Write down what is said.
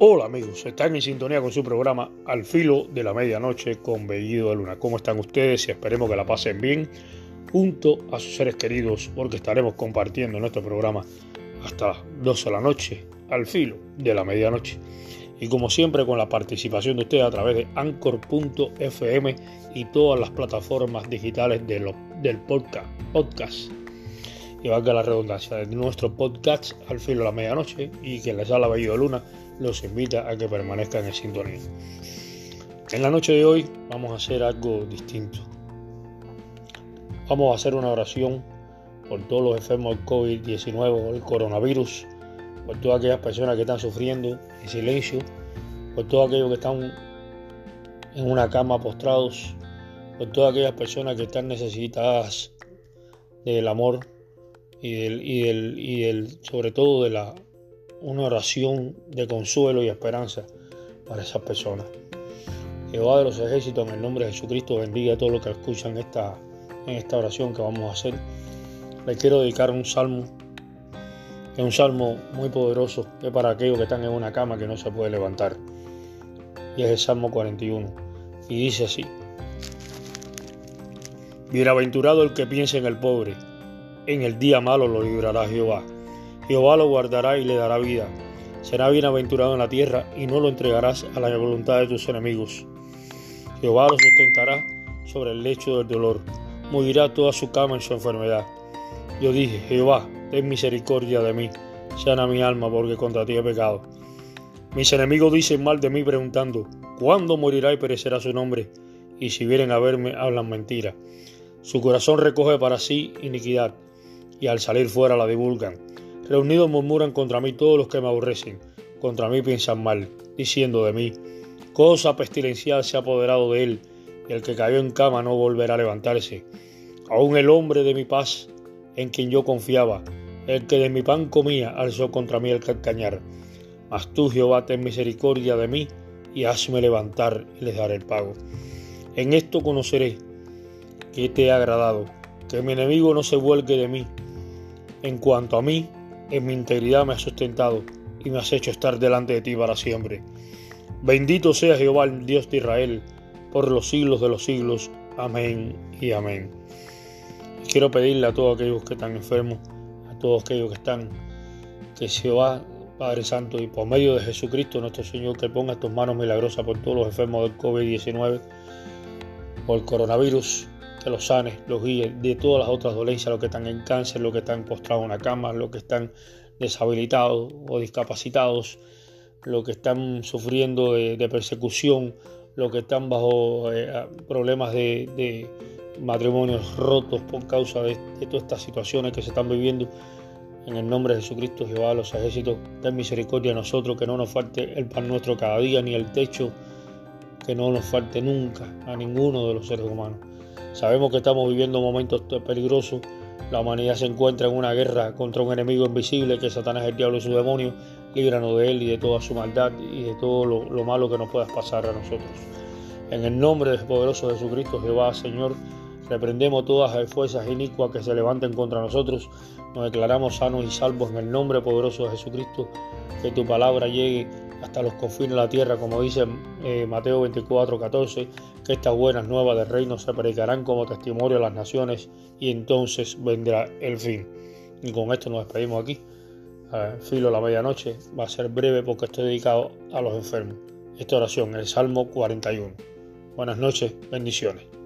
Hola amigos, están en sintonía con su programa Al filo de la medianoche con Bellido de Luna. ¿Cómo están ustedes? Y esperemos que la pasen bien junto a sus seres queridos porque estaremos compartiendo nuestro programa hasta las 12 de la noche, al filo de la medianoche. Y como siempre con la participación de ustedes a través de anchor.fm y todas las plataformas digitales de del podcast. podcast y valga la redundancia de nuestro podcast al filo de la medianoche y que les habla Bellido de Luna los invita a que permanezcan en sintonía. En la noche de hoy vamos a hacer algo distinto. Vamos a hacer una oración por todos los enfermos del COVID-19 o el coronavirus, por todas aquellas personas que están sufriendo en silencio, por todos aquellos que están en una cama postrados, por todas aquellas personas que están necesitadas del amor y del, y del, y del sobre todo de la una oración de consuelo y esperanza para esas personas. Jehová de los ejércitos, en el nombre de Jesucristo, bendiga a todos los que escuchan esta, en esta oración que vamos a hacer. Le quiero dedicar un salmo, es un salmo muy poderoso, que es para aquellos que están en una cama que no se puede levantar. Y es el Salmo 41. Y dice así. Bienaventurado el que piense en el pobre, en el día malo lo librará Jehová Jehová lo guardará y le dará vida. Será bienaventurado en la tierra y no lo entregarás a la voluntad de tus enemigos. Jehová lo sustentará sobre el lecho del dolor. Morirá toda su cama en su enfermedad. Yo dije, Jehová, ten misericordia de mí. Sana mi alma porque contra ti he pecado. Mis enemigos dicen mal de mí preguntando, ¿cuándo morirá y perecerá su nombre? Y si vienen a verme, hablan mentira. Su corazón recoge para sí iniquidad, y al salir fuera la divulgan. Reunidos murmuran contra mí todos los que me aborrecen, contra mí piensan mal, diciendo de mí, cosa pestilencial se ha apoderado de él, y el que cayó en cama no volverá a levantarse. Aún el hombre de mi paz, en quien yo confiaba, el que de mi pan comía, alzó contra mí el calcañar. Mas tú, Jehová, ten misericordia de mí, y hazme levantar, y les daré el pago. En esto conoceré que te he agradado, que mi enemigo no se vuelque de mí. En cuanto a mí, en mi integridad me has sustentado y me has hecho estar delante de ti para siempre. Bendito sea Jehová, Dios de Israel, por los siglos de los siglos. Amén y amén. Quiero pedirle a todos aquellos que están enfermos, a todos aquellos que están, que Jehová, Padre Santo, y por medio de Jesucristo nuestro Señor, que ponga tus manos milagrosas por todos los enfermos del COVID-19, por el coronavirus, que los sane, los guíe de todas las otras dolencias, los que están en cáncer, los que están postrados en la cama, los que están deshabilitados o discapacitados, los que están sufriendo de, persecución, los que están bajo eh, problemas de, matrimonios rotos por causa de, todas estas situaciones que se están viviendo. En el nombre de Jesucristo, Jehová, los ejércitos, ten misericordia a nosotros, que no nos falte el pan nuestro cada día, ni el techo, que no nos falte nunca a ninguno de los seres humanos. Sabemos que estamos viviendo momentos peligrosos. La humanidad se encuentra en una guerra contra un enemigo invisible que es Satanás, el diablo y su demonio. Líbranos de él y de toda su maldad y de todo lo, malo que nos pueda pasar a nosotros. En el nombre del poderoso Jesucristo, Jehová, Señor, reprendemos todas las fuerzas inicuas que se levanten contra nosotros. Nos declaramos sanos y salvos en el nombre poderoso de Jesucristo. Que tu palabra llegue hasta los confines de la tierra, como dice eh, Mateo 24, 14, que estas buenas nuevas del reino se predicarán como testimonio a las naciones y entonces vendrá el fin. Y con esto nos despedimos aquí. filo la medianoche va a ser breve porque estoy dedicado a los enfermos. Esta oración, el Salmo 41. Buenas noches, bendiciones.